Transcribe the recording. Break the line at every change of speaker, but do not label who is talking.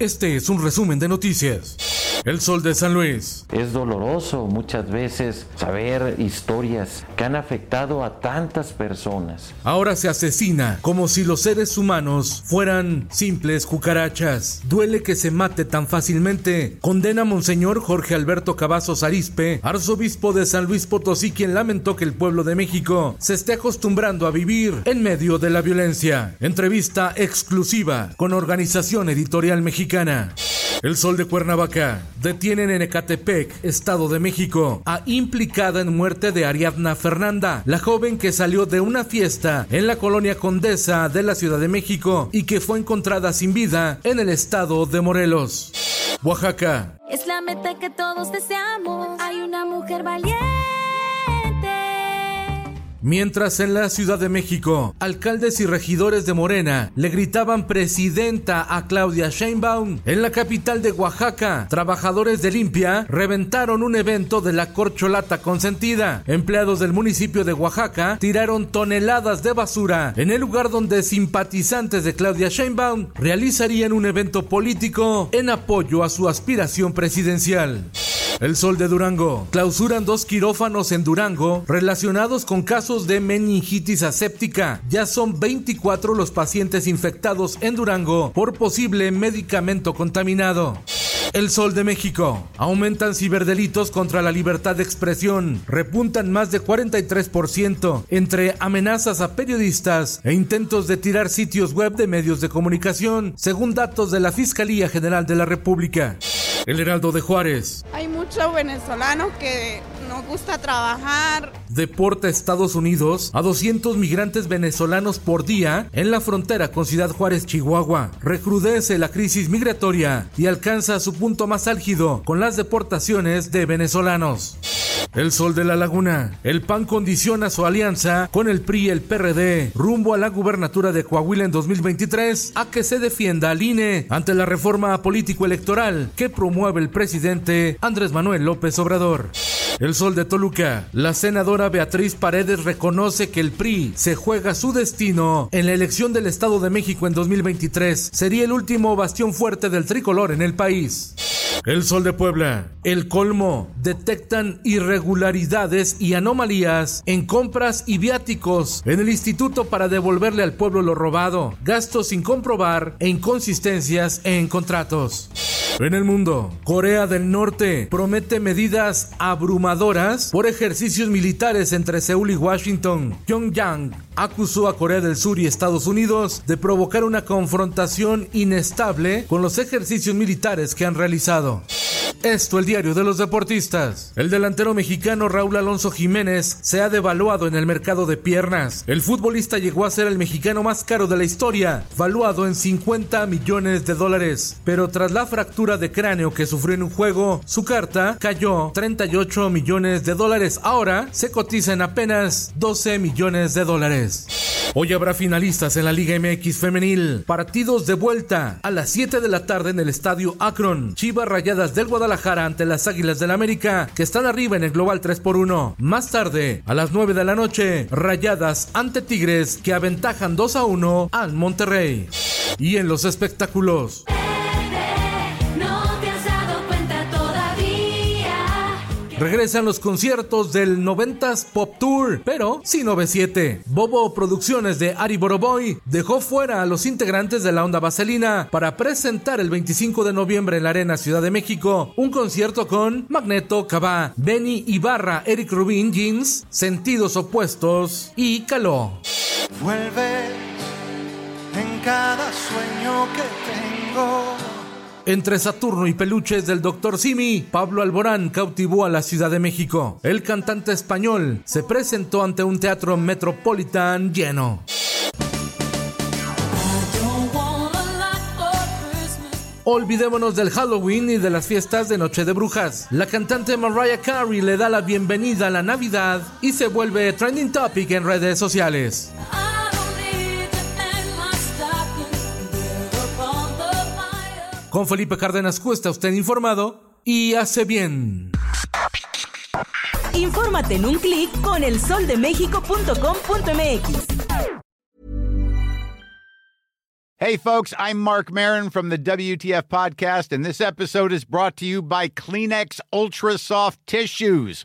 Este es un resumen de noticias. El Sol de San Luis.
Es doloroso muchas veces saber historias han afectado a tantas personas.
Ahora se asesina como si los seres humanos fueran simples cucarachas. Duele que se mate tan fácilmente. Condena a Monseñor Jorge Alberto Cavazos Arispe, arzobispo de San Luis Potosí, quien lamentó que el pueblo de México se esté acostumbrando a vivir en medio de la violencia. Entrevista exclusiva con Organización Editorial Mexicana. El Sol de Cuernavaca. Detienen en Ecatepec, Estado de México, a implicada en muerte de Ariadna Fernanda, la joven que salió de una fiesta en la colonia Condesa de la Ciudad de México y que fue encontrada sin vida en el estado de Morelos. Oaxaca.
Es la meta que todos deseamos. Hay una mujer valiente.
Mientras en la Ciudad de México, alcaldes y regidores de Morena le gritaban presidenta a Claudia Sheinbaum, en la capital de Oaxaca, trabajadores de limpia reventaron un evento de la corcholata consentida. Empleados del municipio de Oaxaca tiraron toneladas de basura en el lugar donde simpatizantes de Claudia Sheinbaum realizarían un evento político en apoyo a su aspiración presidencial. El Sol de Durango. Clausuran dos quirófanos en Durango relacionados con casos de meningitis aséptica. Ya son 24 los pacientes infectados en Durango por posible medicamento contaminado. El Sol de México. Aumentan ciberdelitos contra la libertad de expresión. Repuntan más de 43% entre amenazas a periodistas e intentos de tirar sitios web de medios de comunicación, según datos de la Fiscalía General de la República. El Heraldo de Juárez.
Mucho venezolano que no gusta trabajar.
Deporta Estados Unidos a 200 migrantes venezolanos por día en la frontera con Ciudad Juárez, Chihuahua. Recrudece la crisis migratoria y alcanza su punto más álgido con las deportaciones de venezolanos. El Sol de la Laguna. El PAN condiciona su alianza con el PRI y el PRD rumbo a la gubernatura de Coahuila en 2023 a que se defienda al INE ante la reforma político-electoral que promueve el presidente Andrés Manuel López Obrador. El Sol de Toluca. La senadora Beatriz Paredes reconoce que el PRI se juega su destino en la elección del Estado de México en 2023. Sería el último bastión fuerte del tricolor en el país. El Sol de Puebla. El colmo. Detectan irregularidades y anomalías en compras y viáticos en el instituto para devolverle al pueblo lo robado. Gastos sin comprobar e inconsistencias en contratos. En el mundo, Corea del Norte promete medidas abrumadoras por ejercicios militares entre Seúl y Washington. Pyongyang acusó a Corea del Sur y Estados Unidos de provocar una confrontación inestable con los ejercicios militares que han realizado. Esto el diario de los deportistas. El delantero mexicano Raúl Alonso Jiménez se ha devaluado en el mercado de piernas. El futbolista llegó a ser el mexicano más caro de la historia, valuado en 50 millones de dólares. Pero tras la fractura de cráneo que sufrió en un juego, su carta cayó 38 millones de dólares. Ahora se cotiza en apenas 12 millones de dólares. Hoy habrá finalistas en la Liga MX femenil. Partidos de vuelta a las 7 de la tarde en el Estadio Akron. Chivas Rayadas del Guadalajara ante las Águilas del América que están arriba en el global 3 por 1. Más tarde, a las 9 de la noche, Rayadas ante Tigres que aventajan 2 a 1 al Monterrey. Y en los espectáculos. Regresan los conciertos del 90s Pop Tour, pero sin OV7. Bobo Producciones de Ari Boroboy dejó fuera a los integrantes de la onda vaselina para presentar el 25 de noviembre en la Arena Ciudad de México un concierto con Magneto, Cabá, Benny Ibarra, Eric Rubin, Jeans, Sentidos Opuestos y Caló.
Vuelves en cada sueño que tengo.
Entre Saturno y peluches del Dr. Simi, Pablo Alborán cautivó a la Ciudad de México. El cantante español se presentó ante un teatro metropolitan lleno. Olvidémonos del Halloween y de las fiestas de Noche de Brujas. La cantante Mariah Carey le da la bienvenida a la Navidad y se vuelve trending topic en redes sociales. Con Felipe Cárdenas Cuesta, usted informado y hace bien.
Infórmate en un clic con elsoldemexico.com.mx.
Hey, folks, I'm Mark Marin from the WTF Podcast, and this episode is brought to you by Kleenex Ultra Soft Tissues